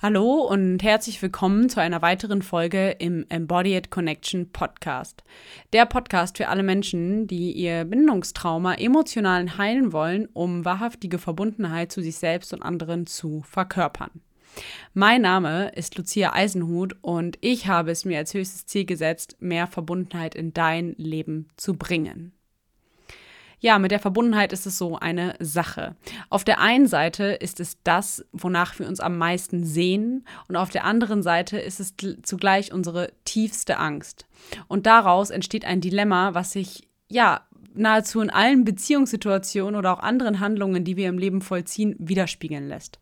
Hallo und herzlich willkommen zu einer weiteren Folge im Embodied Connection Podcast. Der Podcast für alle Menschen, die ihr Bindungstrauma emotional heilen wollen, um wahrhaftige Verbundenheit zu sich selbst und anderen zu verkörpern. Mein Name ist Lucia Eisenhut und ich habe es mir als höchstes Ziel gesetzt, mehr Verbundenheit in dein Leben zu bringen ja, mit der Verbundenheit ist es so eine Sache. Auf der einen Seite ist es das, wonach wir uns am meisten sehen und auf der anderen Seite ist es zugleich unsere tiefste Angst. Und daraus entsteht ein Dilemma, was sich ja nahezu in allen Beziehungssituationen oder auch anderen Handlungen, die wir im Leben vollziehen, widerspiegeln lässt.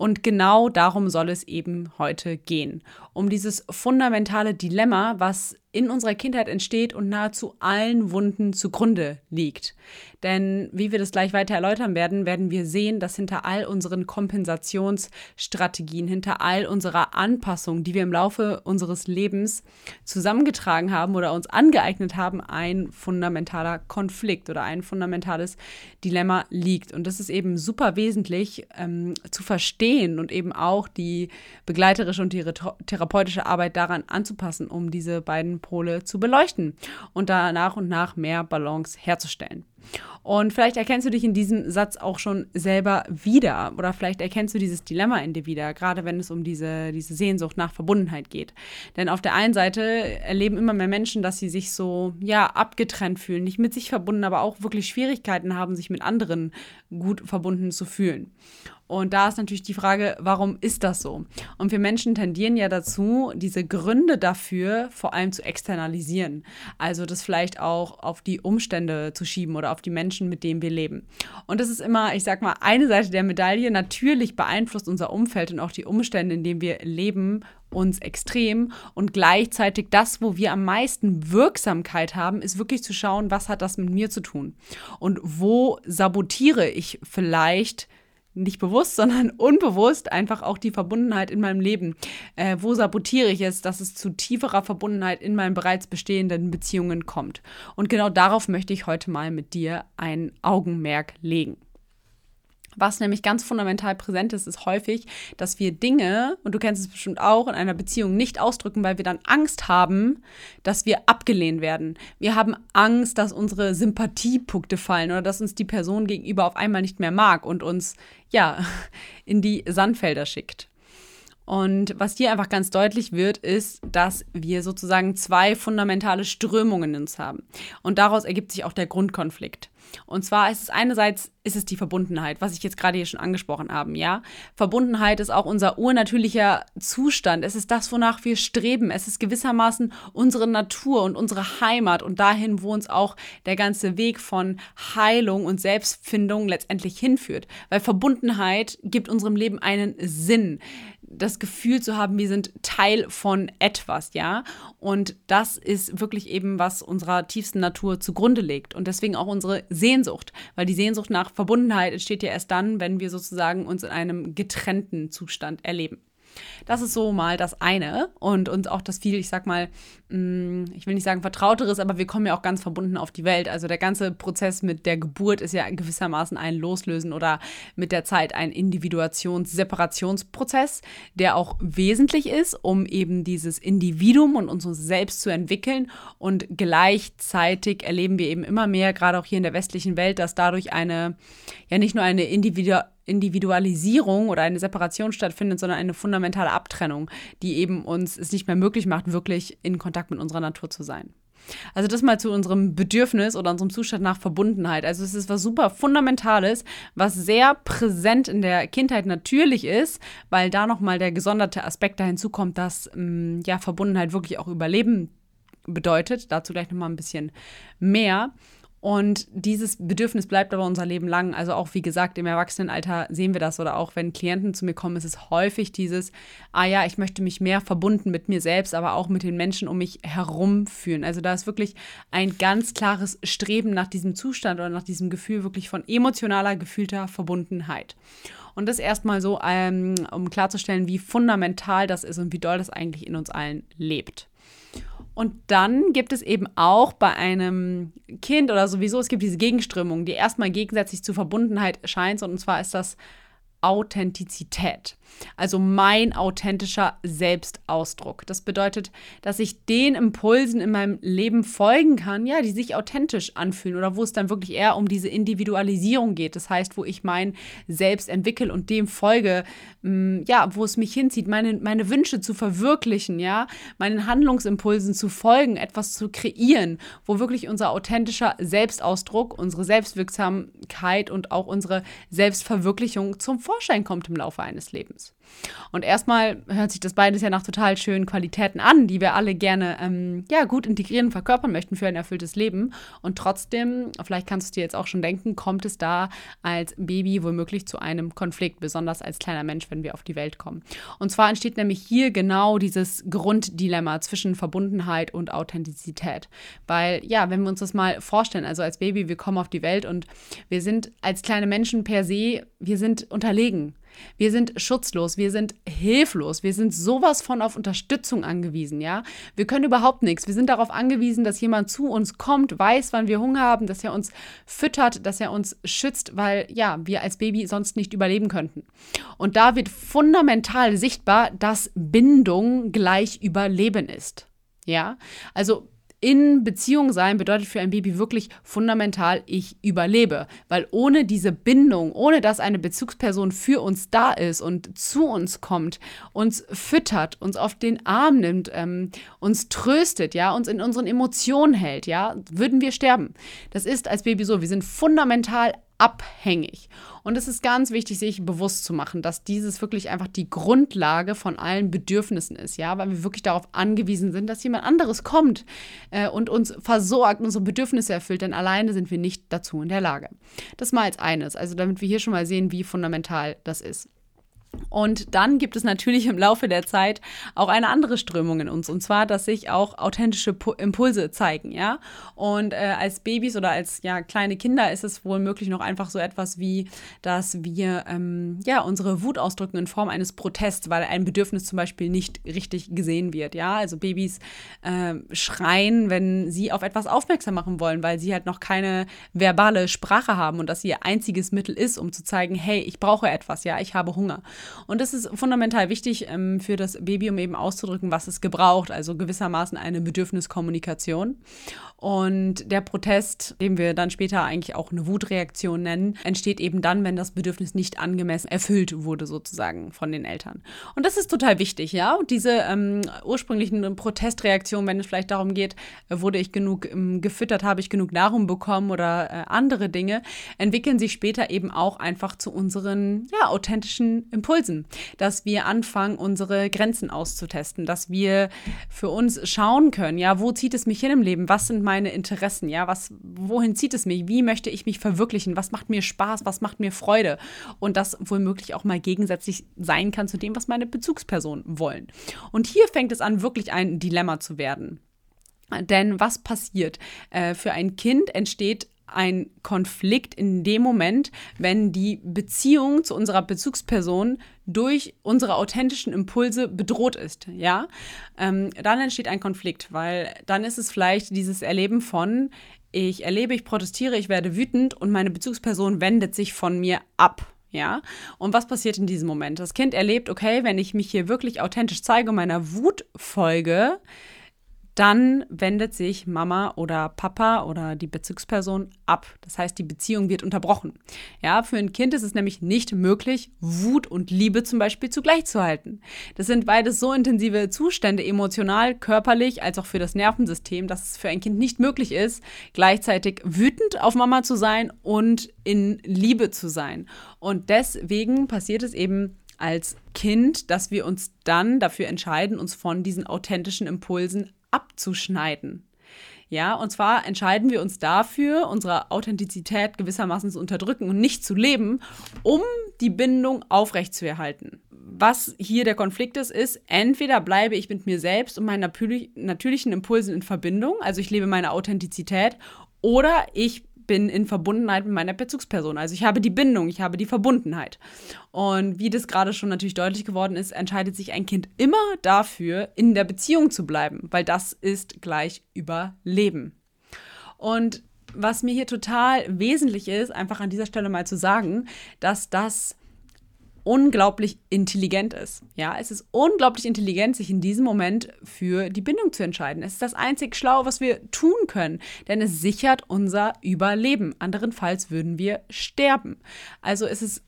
Und genau darum soll es eben heute gehen. Um dieses fundamentale Dilemma, was in unserer Kindheit entsteht und nahezu allen Wunden zugrunde liegt. Denn wie wir das gleich weiter erläutern werden, werden wir sehen, dass hinter all unseren Kompensationsstrategien, hinter all unserer Anpassung, die wir im Laufe unseres Lebens zusammengetragen haben oder uns angeeignet haben, ein fundamentaler Konflikt oder ein fundamentales Dilemma liegt. Und das ist eben super wesentlich ähm, zu verstehen und eben auch die begleiterische und die therapeutische Arbeit daran anzupassen, um diese beiden Pole zu beleuchten und da nach und nach mehr Balance herzustellen. Und vielleicht erkennst du dich in diesem Satz auch schon selber wieder oder vielleicht erkennst du dieses Dilemma in dir wieder, gerade wenn es um diese, diese Sehnsucht nach Verbundenheit geht. Denn auf der einen Seite erleben immer mehr Menschen, dass sie sich so, ja, abgetrennt fühlen, nicht mit sich verbunden, aber auch wirklich Schwierigkeiten haben, sich mit anderen gut verbunden zu fühlen. Und da ist natürlich die Frage, warum ist das so? Und wir Menschen tendieren ja dazu, diese Gründe dafür vor allem zu externalisieren. Also das vielleicht auch auf die Umstände zu schieben oder auf die Menschen, mit denen wir leben. Und das ist immer, ich sag mal, eine Seite der Medaille. Natürlich beeinflusst unser Umfeld und auch die Umstände, in denen wir leben, uns extrem und gleichzeitig das, wo wir am meisten Wirksamkeit haben, ist wirklich zu schauen, was hat das mit mir zu tun und wo sabotiere ich vielleicht nicht bewusst, sondern unbewusst einfach auch die Verbundenheit in meinem Leben. Äh, wo sabotiere ich es, dass es zu tieferer Verbundenheit in meinen bereits bestehenden Beziehungen kommt? Und genau darauf möchte ich heute mal mit dir ein Augenmerk legen. Was nämlich ganz fundamental präsent ist, ist häufig, dass wir Dinge, und du kennst es bestimmt auch, in einer Beziehung nicht ausdrücken, weil wir dann Angst haben, dass wir abgelehnt werden. Wir haben Angst, dass unsere Sympathiepunkte fallen oder dass uns die Person gegenüber auf einmal nicht mehr mag und uns, ja, in die Sandfelder schickt. Und was hier einfach ganz deutlich wird, ist, dass wir sozusagen zwei fundamentale Strömungen in uns haben. Und daraus ergibt sich auch der Grundkonflikt. Und zwar ist es einerseits ist es die Verbundenheit, was ich jetzt gerade hier schon angesprochen habe, ja? Verbundenheit ist auch unser urnatürlicher Zustand. Es ist das, wonach wir streben. Es ist gewissermaßen unsere Natur und unsere Heimat und dahin, wo uns auch der ganze Weg von Heilung und Selbstfindung letztendlich hinführt. Weil Verbundenheit gibt unserem Leben einen Sinn das Gefühl zu haben, wir sind Teil von etwas, ja. Und das ist wirklich eben, was unserer tiefsten Natur zugrunde legt. Und deswegen auch unsere Sehnsucht, weil die Sehnsucht nach Verbundenheit entsteht ja erst dann, wenn wir sozusagen uns in einem getrennten Zustand erleben. Das ist so mal das eine und uns auch das viel, ich sag mal, mm, ich will nicht sagen vertrauteres, aber wir kommen ja auch ganz verbunden auf die Welt. Also der ganze Prozess mit der Geburt ist ja gewissermaßen ein Loslösen oder mit der Zeit ein Individuations-Separationsprozess, der auch wesentlich ist, um eben dieses Individuum und uns selbst zu entwickeln. Und gleichzeitig erleben wir eben immer mehr, gerade auch hier in der westlichen Welt, dass dadurch eine, ja nicht nur eine Individual Individualisierung oder eine Separation stattfindet, sondern eine fundamentale Abtrennung, die eben uns es nicht mehr möglich macht, wirklich in Kontakt mit unserer Natur zu sein. Also das mal zu unserem Bedürfnis oder unserem Zustand nach Verbundenheit. Also es ist was super Fundamentales, was sehr präsent in der Kindheit natürlich ist, weil da nochmal der gesonderte Aspekt da hinzukommt, dass ähm, ja Verbundenheit wirklich auch Überleben bedeutet. Dazu gleich nochmal ein bisschen mehr. Und dieses Bedürfnis bleibt aber unser Leben lang. Also auch, wie gesagt, im Erwachsenenalter sehen wir das oder auch wenn Klienten zu mir kommen, ist es häufig dieses, ah ja, ich möchte mich mehr verbunden mit mir selbst, aber auch mit den Menschen um mich herum fühlen. Also da ist wirklich ein ganz klares Streben nach diesem Zustand oder nach diesem Gefühl wirklich von emotionaler, gefühlter Verbundenheit. Und das erstmal so, ähm, um klarzustellen, wie fundamental das ist und wie doll das eigentlich in uns allen lebt. Und dann gibt es eben auch bei einem Kind oder sowieso, es gibt diese Gegenströmung, die erstmal gegensätzlich zur Verbundenheit scheint. Und zwar ist das Authentizität. Also mein authentischer Selbstausdruck. Das bedeutet, dass ich den Impulsen in meinem Leben folgen kann, ja, die sich authentisch anfühlen oder wo es dann wirklich eher um diese Individualisierung geht. Das heißt, wo ich mein Selbst entwickle und dem folge, mm, ja, wo es mich hinzieht, meine, meine Wünsche zu verwirklichen, ja, meinen Handlungsimpulsen zu folgen, etwas zu kreieren, wo wirklich unser authentischer Selbstausdruck, unsere Selbstwirksamkeit und auch unsere Selbstverwirklichung zum Vorschein kommt im Laufe eines Lebens. Und erstmal hört sich das beides ja nach total schönen Qualitäten an, die wir alle gerne ähm, ja, gut integrieren und verkörpern möchten für ein erfülltes Leben. Und trotzdem, vielleicht kannst du dir jetzt auch schon denken, kommt es da als Baby womöglich zu einem Konflikt, besonders als kleiner Mensch, wenn wir auf die Welt kommen. Und zwar entsteht nämlich hier genau dieses Grunddilemma zwischen Verbundenheit und Authentizität. Weil, ja, wenn wir uns das mal vorstellen, also als Baby, wir kommen auf die Welt und wir sind als kleine Menschen per se, wir sind unterlegen. Wir sind schutzlos, wir sind hilflos, wir sind sowas von auf Unterstützung angewiesen, ja? Wir können überhaupt nichts. Wir sind darauf angewiesen, dass jemand zu uns kommt, weiß, wann wir Hunger haben, dass er uns füttert, dass er uns schützt, weil ja, wir als Baby sonst nicht überleben könnten. Und da wird fundamental sichtbar, dass Bindung gleich Überleben ist. Ja? Also in Beziehung sein bedeutet für ein Baby wirklich fundamental, ich überlebe. Weil ohne diese Bindung, ohne dass eine Bezugsperson für uns da ist und zu uns kommt, uns füttert, uns auf den Arm nimmt, ähm, uns tröstet, ja, uns in unseren Emotionen hält, ja, würden wir sterben. Das ist als Baby so. Wir sind fundamental abhängig. Und es ist ganz wichtig, sich bewusst zu machen, dass dieses wirklich einfach die Grundlage von allen Bedürfnissen ist, ja, weil wir wirklich darauf angewiesen sind, dass jemand anderes kommt äh, und uns versorgt, unsere Bedürfnisse erfüllt, denn alleine sind wir nicht dazu in der Lage. Das mal als eines, also damit wir hier schon mal sehen, wie fundamental das ist. Und dann gibt es natürlich im Laufe der Zeit auch eine andere Strömung in uns, und zwar, dass sich auch authentische Impulse zeigen, ja. Und äh, als Babys oder als ja, kleine Kinder ist es wohl möglich noch einfach so etwas wie, dass wir ähm, ja unsere Wut ausdrücken in Form eines Protests, weil ein Bedürfnis zum Beispiel nicht richtig gesehen wird, ja. Also Babys äh, schreien, wenn sie auf etwas aufmerksam machen wollen, weil sie halt noch keine verbale Sprache haben und das ihr einziges Mittel ist, um zu zeigen, hey, ich brauche etwas, ja, ich habe Hunger. Und das ist fundamental wichtig ähm, für das Baby, um eben auszudrücken, was es gebraucht, also gewissermaßen eine Bedürfniskommunikation. Und der Protest, den wir dann später eigentlich auch eine Wutreaktion nennen, entsteht eben dann, wenn das Bedürfnis nicht angemessen erfüllt wurde, sozusagen von den Eltern. Und das ist total wichtig, ja. Und diese ähm, ursprünglichen Protestreaktionen, wenn es vielleicht darum geht, äh, wurde ich genug ähm, gefüttert, habe ich genug Nahrung bekommen oder äh, andere Dinge, entwickeln sich später eben auch einfach zu unseren ja, authentischen Impulsen. Dass wir anfangen, unsere Grenzen auszutesten, dass wir für uns schauen können, ja, wo zieht es mich hin im Leben? Was sind meine meine Interessen, ja, was, wohin zieht es mich, wie möchte ich mich verwirklichen, was macht mir Spaß, was macht mir Freude und das womöglich auch mal gegensätzlich sein kann zu dem, was meine Bezugspersonen wollen. Und hier fängt es an, wirklich ein Dilemma zu werden. Denn was passiert? Äh, für ein Kind entsteht ein Konflikt in dem Moment, wenn die Beziehung zu unserer Bezugsperson durch unsere authentischen Impulse bedroht ist, ja, ähm, dann entsteht ein Konflikt, weil dann ist es vielleicht dieses Erleben von, ich erlebe, ich protestiere, ich werde wütend und meine Bezugsperson wendet sich von mir ab. Ja, und was passiert in diesem Moment? Das Kind erlebt, okay, wenn ich mich hier wirklich authentisch zeige meiner Wut folge, dann wendet sich Mama oder Papa oder die Bezugsperson ab. Das heißt, die Beziehung wird unterbrochen. Ja, für ein Kind ist es nämlich nicht möglich, Wut und Liebe zum Beispiel zugleich zu halten. Das sind beides so intensive Zustände, emotional, körperlich, als auch für das Nervensystem, dass es für ein Kind nicht möglich ist, gleichzeitig wütend auf Mama zu sein und in Liebe zu sein. Und deswegen passiert es eben als Kind, dass wir uns dann dafür entscheiden, uns von diesen authentischen Impulsen abzuschneiden. Ja, und zwar entscheiden wir uns dafür, unsere Authentizität gewissermaßen zu unterdrücken und nicht zu leben, um die Bindung aufrechtzuerhalten. Was hier der Konflikt ist, ist, entweder bleibe ich mit mir selbst und meinen natürlichen Impulsen in Verbindung, also ich lebe meine Authentizität, oder ich bin in Verbundenheit mit meiner Bezugsperson. Also ich habe die Bindung, ich habe die Verbundenheit. Und wie das gerade schon natürlich deutlich geworden ist, entscheidet sich ein Kind immer dafür, in der Beziehung zu bleiben, weil das ist gleich Überleben. Und was mir hier total wesentlich ist, einfach an dieser Stelle mal zu sagen, dass das unglaublich intelligent ist. Ja, es ist unglaublich intelligent, sich in diesem Moment für die Bindung zu entscheiden. Es ist das einzig Schlaue, was wir tun können, denn es sichert unser Überleben. Anderenfalls würden wir sterben. Also es ist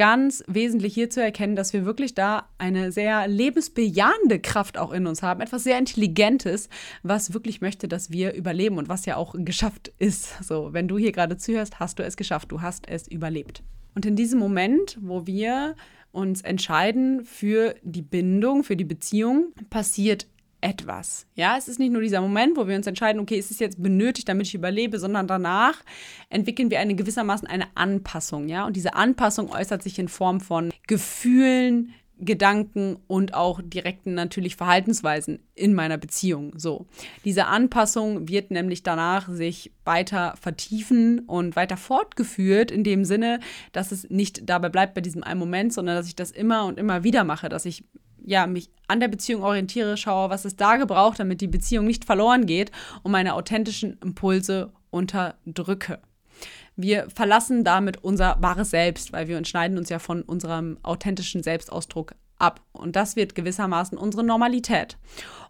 ganz wesentlich hier zu erkennen, dass wir wirklich da eine sehr lebensbejahende Kraft auch in uns haben, etwas sehr Intelligentes, was wirklich möchte, dass wir überleben und was ja auch geschafft ist. So, wenn du hier gerade zuhörst, hast du es geschafft, du hast es überlebt. Und in diesem Moment, wo wir uns entscheiden für die Bindung, für die Beziehung, passiert etwas. Ja, es ist nicht nur dieser Moment, wo wir uns entscheiden, okay, ist es jetzt benötigt, damit ich überlebe, sondern danach entwickeln wir eine gewissermaßen eine Anpassung, ja? Und diese Anpassung äußert sich in Form von Gefühlen, Gedanken und auch direkten natürlich Verhaltensweisen in meiner Beziehung. So. Diese Anpassung wird nämlich danach sich weiter vertiefen und weiter fortgeführt in dem Sinne, dass es nicht dabei bleibt bei diesem einen Moment, sondern dass ich das immer und immer wieder mache, dass ich ja, mich an der Beziehung orientiere, schaue, was es da gebraucht, damit die Beziehung nicht verloren geht und meine authentischen Impulse unterdrücke. Wir verlassen damit unser wahres Selbst, weil wir entscheiden uns ja von unserem authentischen Selbstausdruck ab. Und das wird gewissermaßen unsere Normalität.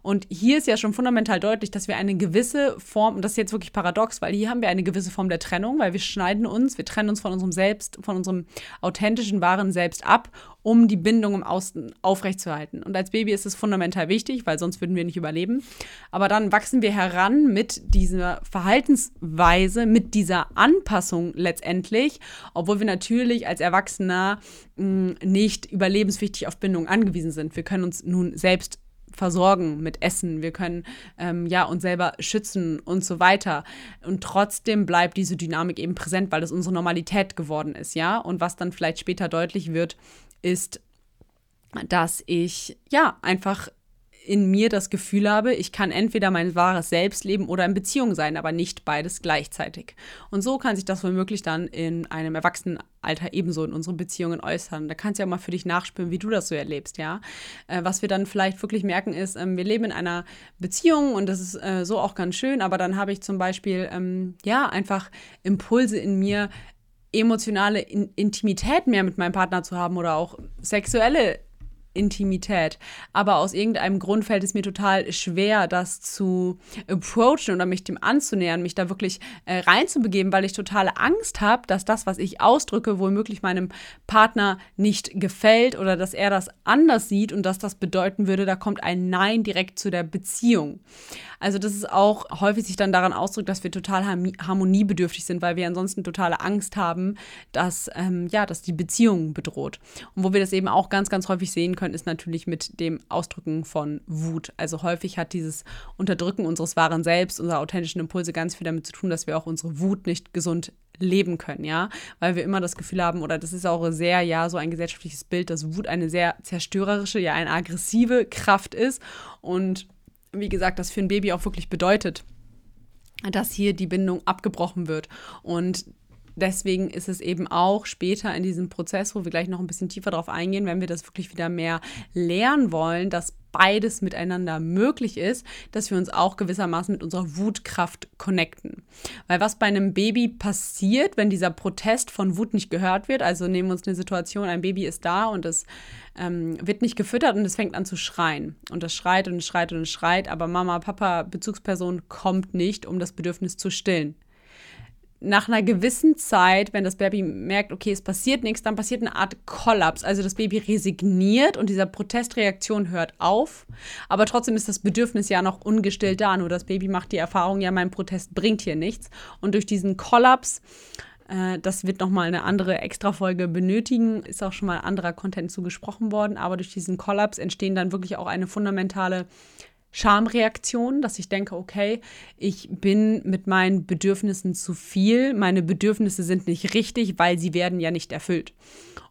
Und hier ist ja schon fundamental deutlich, dass wir eine gewisse Form, und das ist jetzt wirklich paradox, weil hier haben wir eine gewisse Form der Trennung, weil wir schneiden uns, wir trennen uns von unserem Selbst, von unserem authentischen, wahren Selbst ab, um die Bindung im Außen aufrechtzuerhalten. Und als Baby ist es fundamental wichtig, weil sonst würden wir nicht überleben. Aber dann wachsen wir heran mit dieser Verhaltensweise, mit dieser Anpassung letztendlich, obwohl wir natürlich als Erwachsener mh, nicht überlebenswichtig auf Bindung angewiesen sind. Wir können uns nun selbst versorgen mit Essen, wir können ähm, ja uns selber schützen und so weiter. Und trotzdem bleibt diese Dynamik eben präsent, weil das unsere Normalität geworden ist, ja. Und was dann vielleicht später deutlich wird, ist, dass ich ja einfach in mir das Gefühl habe, ich kann entweder mein wahres Selbst leben oder in Beziehung sein, aber nicht beides gleichzeitig. Und so kann sich das womöglich dann in einem Erwachsenenalter ebenso in unseren Beziehungen äußern. Da kannst du ja mal für dich nachspüren, wie du das so erlebst, ja. Äh, was wir dann vielleicht wirklich merken ist, ähm, wir leben in einer Beziehung und das ist äh, so auch ganz schön, aber dann habe ich zum Beispiel, ähm, ja, einfach Impulse in mir, emotionale Intimität mehr mit meinem Partner zu haben oder auch sexuelle Intimität. Aber aus irgendeinem Grund fällt es mir total schwer, das zu approachen oder mich dem anzunähern, mich da wirklich äh, reinzubegeben, weil ich totale Angst habe, dass das, was ich ausdrücke, womöglich meinem Partner nicht gefällt oder dass er das anders sieht und dass das bedeuten würde, da kommt ein Nein direkt zu der Beziehung. Also das ist auch häufig sich dann daran ausdrückt, dass wir total harmoniebedürftig sind, weil wir ansonsten totale Angst haben, dass, ähm, ja, dass die Beziehung bedroht. Und wo wir das eben auch ganz, ganz häufig sehen können, ist natürlich mit dem Ausdrücken von Wut. Also häufig hat dieses Unterdrücken unseres wahren Selbst, unserer authentischen Impulse ganz viel damit zu tun, dass wir auch unsere Wut nicht gesund leben können, ja, weil wir immer das Gefühl haben, oder das ist auch sehr, ja, so ein gesellschaftliches Bild, dass Wut eine sehr zerstörerische, ja, eine aggressive Kraft ist und wie gesagt, das für ein Baby auch wirklich bedeutet, dass hier die Bindung abgebrochen wird. Und deswegen ist es eben auch später in diesem Prozess, wo wir gleich noch ein bisschen tiefer drauf eingehen, wenn wir das wirklich wieder mehr lernen wollen, dass beides miteinander möglich ist, dass wir uns auch gewissermaßen mit unserer Wutkraft connecten. Weil was bei einem Baby passiert, wenn dieser Protest von Wut nicht gehört wird, also nehmen wir uns eine Situation, ein Baby ist da und es ähm, wird nicht gefüttert und es fängt an zu schreien. Und es schreit und es schreit und es schreit, aber Mama, Papa, Bezugsperson kommt nicht, um das Bedürfnis zu stillen nach einer gewissen Zeit, wenn das Baby merkt, okay, es passiert nichts, dann passiert eine Art Kollaps. Also das Baby resigniert und dieser Protestreaktion hört auf. Aber trotzdem ist das Bedürfnis ja noch ungestillt da. Nur das Baby macht die Erfahrung, ja, mein Protest bringt hier nichts. Und durch diesen Kollaps, äh, das wird nochmal eine andere Extra-Folge benötigen, ist auch schon mal anderer Content zugesprochen worden. Aber durch diesen Kollaps entstehen dann wirklich auch eine fundamentale Schamreaktion, dass ich denke, okay, ich bin mit meinen Bedürfnissen zu viel, meine Bedürfnisse sind nicht richtig, weil sie werden ja nicht erfüllt.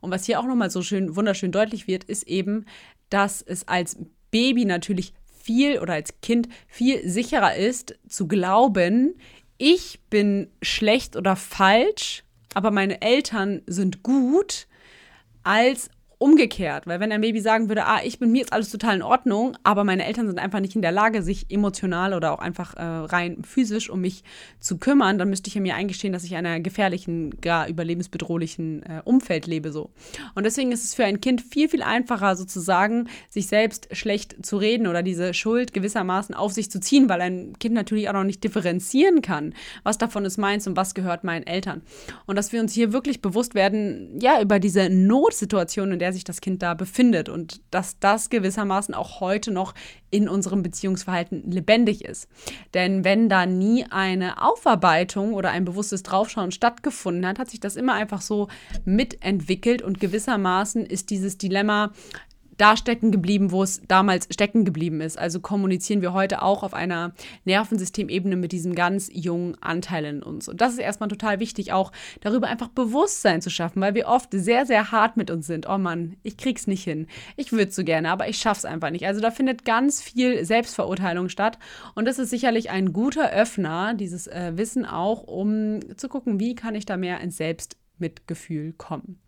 Und was hier auch nochmal so schön, wunderschön deutlich wird, ist eben, dass es als Baby natürlich viel oder als Kind viel sicherer ist, zu glauben, ich bin schlecht oder falsch, aber meine Eltern sind gut, als umgekehrt, weil wenn ein Baby sagen würde, ah, ich bin mir jetzt alles total in Ordnung, aber meine Eltern sind einfach nicht in der Lage, sich emotional oder auch einfach äh, rein physisch um mich zu kümmern, dann müsste ich ja mir eingestehen, dass ich in einer gefährlichen, gar überlebensbedrohlichen äh, Umfeld lebe so. Und deswegen ist es für ein Kind viel, viel einfacher sozusagen, sich selbst schlecht zu reden oder diese Schuld gewissermaßen auf sich zu ziehen, weil ein Kind natürlich auch noch nicht differenzieren kann, was davon ist meins und was gehört meinen Eltern. Und dass wir uns hier wirklich bewusst werden, ja, über diese Notsituation, in der sich das Kind da befindet und dass das gewissermaßen auch heute noch in unserem Beziehungsverhalten lebendig ist. Denn wenn da nie eine Aufarbeitung oder ein bewusstes Draufschauen stattgefunden hat, hat sich das immer einfach so mitentwickelt und gewissermaßen ist dieses Dilemma da stecken geblieben, wo es damals stecken geblieben ist. Also kommunizieren wir heute auch auf einer Nervensystemebene mit diesem ganz jungen Anteil in uns. Und das ist erstmal total wichtig, auch darüber einfach Bewusstsein zu schaffen, weil wir oft sehr, sehr hart mit uns sind. Oh Mann, ich krieg's nicht hin. Ich würde so gerne, aber ich schaff's einfach nicht. Also da findet ganz viel Selbstverurteilung statt. Und das ist sicherlich ein guter Öffner, dieses äh, Wissen auch, um zu gucken, wie kann ich da mehr ins Selbstmitgefühl kommen.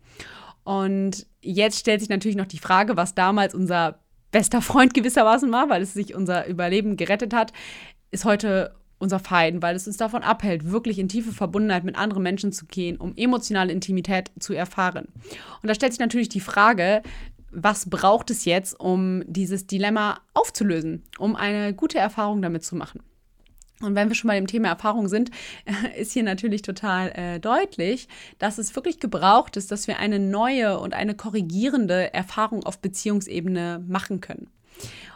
Und jetzt stellt sich natürlich noch die Frage, was damals unser bester Freund gewissermaßen war, weil es sich unser Überleben gerettet hat, ist heute unser Feind, weil es uns davon abhält, wirklich in tiefe Verbundenheit mit anderen Menschen zu gehen, um emotionale Intimität zu erfahren. Und da stellt sich natürlich die Frage, was braucht es jetzt, um dieses Dilemma aufzulösen, um eine gute Erfahrung damit zu machen? Und wenn wir schon bei dem Thema Erfahrung sind, ist hier natürlich total äh, deutlich, dass es wirklich gebraucht ist, dass wir eine neue und eine korrigierende Erfahrung auf Beziehungsebene machen können.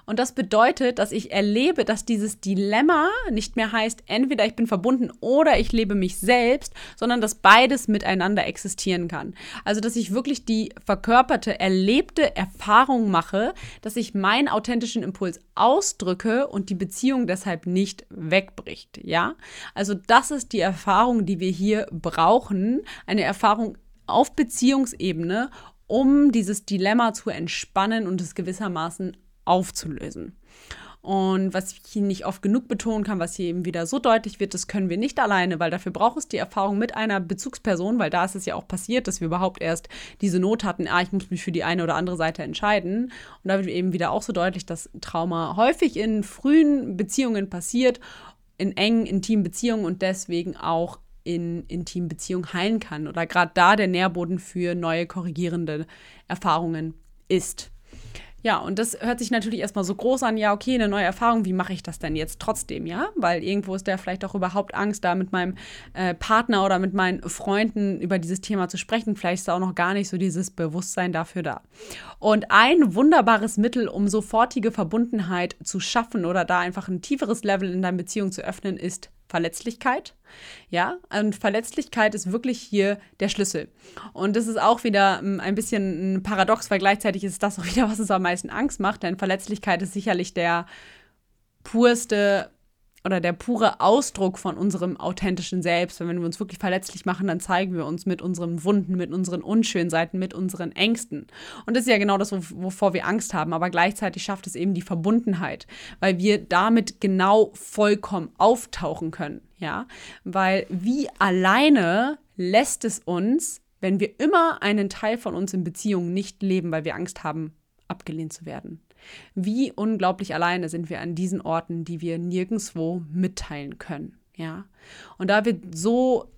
Und das bedeutet, dass ich erlebe, dass dieses Dilemma nicht mehr heißt, entweder ich bin verbunden oder ich lebe mich selbst, sondern dass beides miteinander existieren kann. Also, dass ich wirklich die verkörperte, erlebte Erfahrung mache, dass ich meinen authentischen Impuls ausdrücke und die Beziehung deshalb nicht wegbricht. Ja? Also, das ist die Erfahrung, die wir hier brauchen. Eine Erfahrung auf Beziehungsebene, um dieses Dilemma zu entspannen und es gewissermaßen aufzulösen. Und was ich hier nicht oft genug betonen kann, was hier eben wieder so deutlich wird, das können wir nicht alleine, weil dafür braucht es die Erfahrung mit einer Bezugsperson, weil da ist es ja auch passiert, dass wir überhaupt erst diese Not hatten, ah, ich muss mich für die eine oder andere Seite entscheiden. Und da wird eben wieder auch so deutlich, dass Trauma häufig in frühen Beziehungen passiert, in engen, intimen Beziehungen und deswegen auch in intimen Beziehungen heilen kann oder gerade da der Nährboden für neue korrigierende Erfahrungen ist. Ja, und das hört sich natürlich erstmal so groß an, ja, okay, eine neue Erfahrung, wie mache ich das denn jetzt trotzdem, ja? Weil irgendwo ist der vielleicht auch überhaupt Angst, da mit meinem äh, Partner oder mit meinen Freunden über dieses Thema zu sprechen. Vielleicht ist da auch noch gar nicht so dieses Bewusstsein dafür da. Und ein wunderbares Mittel, um sofortige Verbundenheit zu schaffen oder da einfach ein tieferes Level in deiner Beziehung zu öffnen, ist Verletzlichkeit. Ja, und Verletzlichkeit ist wirklich hier der Schlüssel. Und das ist auch wieder hm, ein bisschen ein Paradox, weil gleichzeitig ist das auch wieder, was uns am meisten Angst macht, denn Verletzlichkeit ist sicherlich der purste oder der pure Ausdruck von unserem authentischen Selbst. Wenn wir uns wirklich verletzlich machen, dann zeigen wir uns mit unseren Wunden, mit unseren unschönen Seiten, mit unseren Ängsten. Und das ist ja genau das, wovor wir Angst haben. Aber gleichzeitig schafft es eben die Verbundenheit, weil wir damit genau vollkommen auftauchen können. Ja, weil wie alleine lässt es uns, wenn wir immer einen Teil von uns in Beziehungen nicht leben, weil wir Angst haben, abgelehnt zu werden. Wie unglaublich alleine sind wir an diesen Orten, die wir nirgendwo mitteilen können. Ja. Und da wird so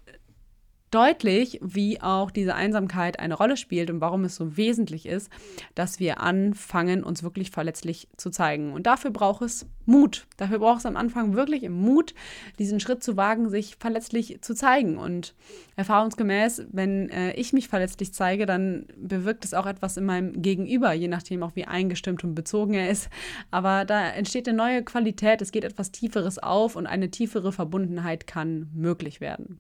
deutlich, wie auch diese Einsamkeit eine Rolle spielt und warum es so wesentlich ist, dass wir anfangen, uns wirklich verletzlich zu zeigen. Und dafür braucht es Mut. Dafür braucht es am Anfang wirklich Mut, diesen Schritt zu wagen, sich verletzlich zu zeigen. Und erfahrungsgemäß, wenn äh, ich mich verletzlich zeige, dann bewirkt es auch etwas in meinem Gegenüber, je nachdem auch wie eingestimmt und bezogen er ist. Aber da entsteht eine neue Qualität, es geht etwas Tieferes auf und eine tiefere Verbundenheit kann möglich werden.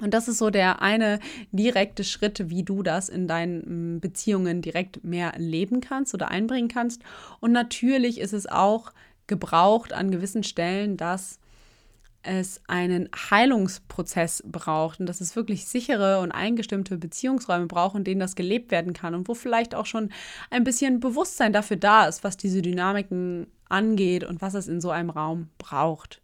Und das ist so der eine direkte Schritt, wie du das in deinen mm, Beziehungen direkt mehr leben kannst oder einbringen kannst. Und natürlich ist es auch gebraucht an gewissen Stellen, dass es einen Heilungsprozess braucht und dass es wirklich sichere und eingestimmte Beziehungsräume braucht, in denen das gelebt werden kann und wo vielleicht auch schon ein bisschen Bewusstsein dafür da ist, was diese Dynamiken angeht und was es in so einem Raum braucht.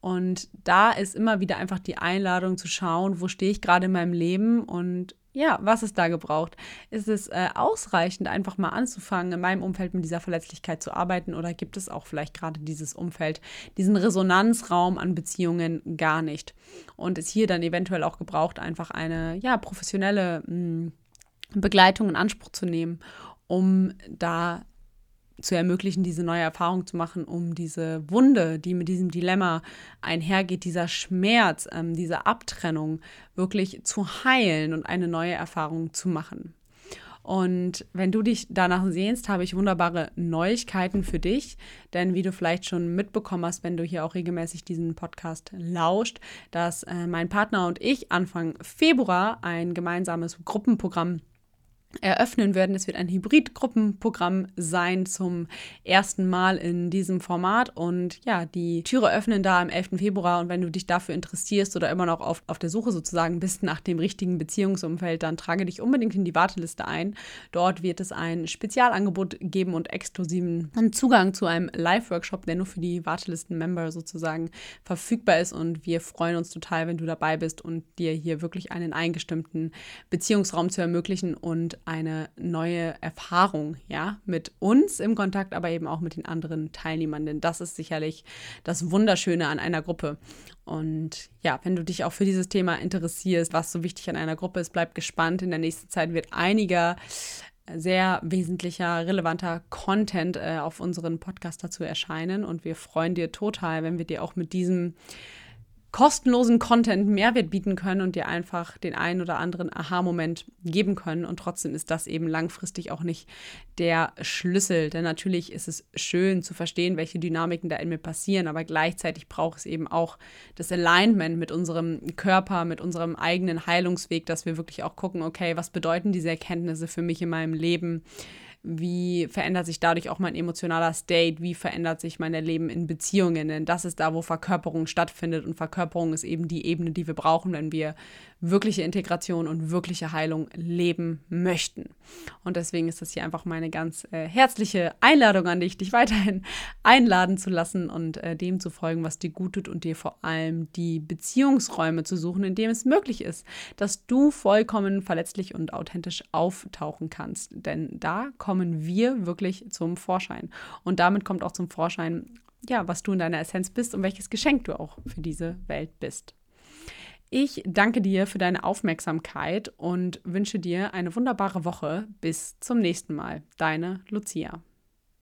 Und da ist immer wieder einfach die Einladung zu schauen, wo stehe ich gerade in meinem Leben und ja, was ist da gebraucht? Ist es äh, ausreichend, einfach mal anzufangen, in meinem Umfeld mit dieser Verletzlichkeit zu arbeiten oder gibt es auch vielleicht gerade dieses Umfeld, diesen Resonanzraum an Beziehungen gar nicht? Und ist hier dann eventuell auch gebraucht, einfach eine ja, professionelle mh, hm, Begleitung in Anspruch zu nehmen, um da zu ermöglichen, diese neue Erfahrung zu machen, um diese Wunde, die mit diesem Dilemma einhergeht, dieser Schmerz, ähm, diese Abtrennung wirklich zu heilen und eine neue Erfahrung zu machen. Und wenn du dich danach sehnst, habe ich wunderbare Neuigkeiten für dich. Denn wie du vielleicht schon mitbekommen hast, wenn du hier auch regelmäßig diesen Podcast lauscht, dass äh, mein Partner und ich Anfang Februar ein gemeinsames Gruppenprogramm eröffnen werden. Es wird ein Hybrid-Gruppenprogramm sein zum ersten Mal in diesem Format. Und ja, die Türe öffnen da am 11. Februar. Und wenn du dich dafür interessierst oder immer noch auf, auf der Suche sozusagen bist nach dem richtigen Beziehungsumfeld, dann trage dich unbedingt in die Warteliste ein. Dort wird es ein Spezialangebot geben und exklusiven Zugang zu einem Live-Workshop, der nur für die Wartelisten-Member sozusagen verfügbar ist. Und wir freuen uns total, wenn du dabei bist und dir hier wirklich einen eingestimmten Beziehungsraum zu ermöglichen und eine neue Erfahrung, ja, mit uns im Kontakt, aber eben auch mit den anderen Teilnehmern. Denn das ist sicherlich das Wunderschöne an einer Gruppe. Und ja, wenn du dich auch für dieses Thema interessierst, was so wichtig an einer Gruppe ist, bleib gespannt. In der nächsten Zeit wird einiger sehr wesentlicher, relevanter Content äh, auf unseren Podcast dazu erscheinen. Und wir freuen dir total, wenn wir dir auch mit diesem kostenlosen Content Mehrwert bieten können und dir einfach den einen oder anderen Aha-Moment geben können. Und trotzdem ist das eben langfristig auch nicht der Schlüssel. Denn natürlich ist es schön zu verstehen, welche Dynamiken da in mir passieren, aber gleichzeitig braucht es eben auch das Alignment mit unserem Körper, mit unserem eigenen Heilungsweg, dass wir wirklich auch gucken, okay, was bedeuten diese Erkenntnisse für mich in meinem Leben? Wie verändert sich dadurch auch mein emotionaler State, wie verändert sich mein Leben in Beziehungen, denn das ist da, wo Verkörperung stattfindet und Verkörperung ist eben die Ebene, die wir brauchen, wenn wir wirkliche Integration und wirkliche Heilung leben möchten. Und deswegen ist das hier einfach meine ganz äh, herzliche Einladung an dich, dich weiterhin einladen zu lassen und äh, dem zu folgen, was dir gut tut und dir vor allem die Beziehungsräume zu suchen, in dem es möglich ist, dass du vollkommen verletzlich und authentisch auftauchen kannst. Denn da kommen wir wirklich zum Vorschein. Und damit kommt auch zum Vorschein, ja, was du in deiner Essenz bist und welches Geschenk du auch für diese Welt bist. Ich danke dir für deine Aufmerksamkeit und wünsche dir eine wunderbare Woche. Bis zum nächsten Mal. Deine Lucia.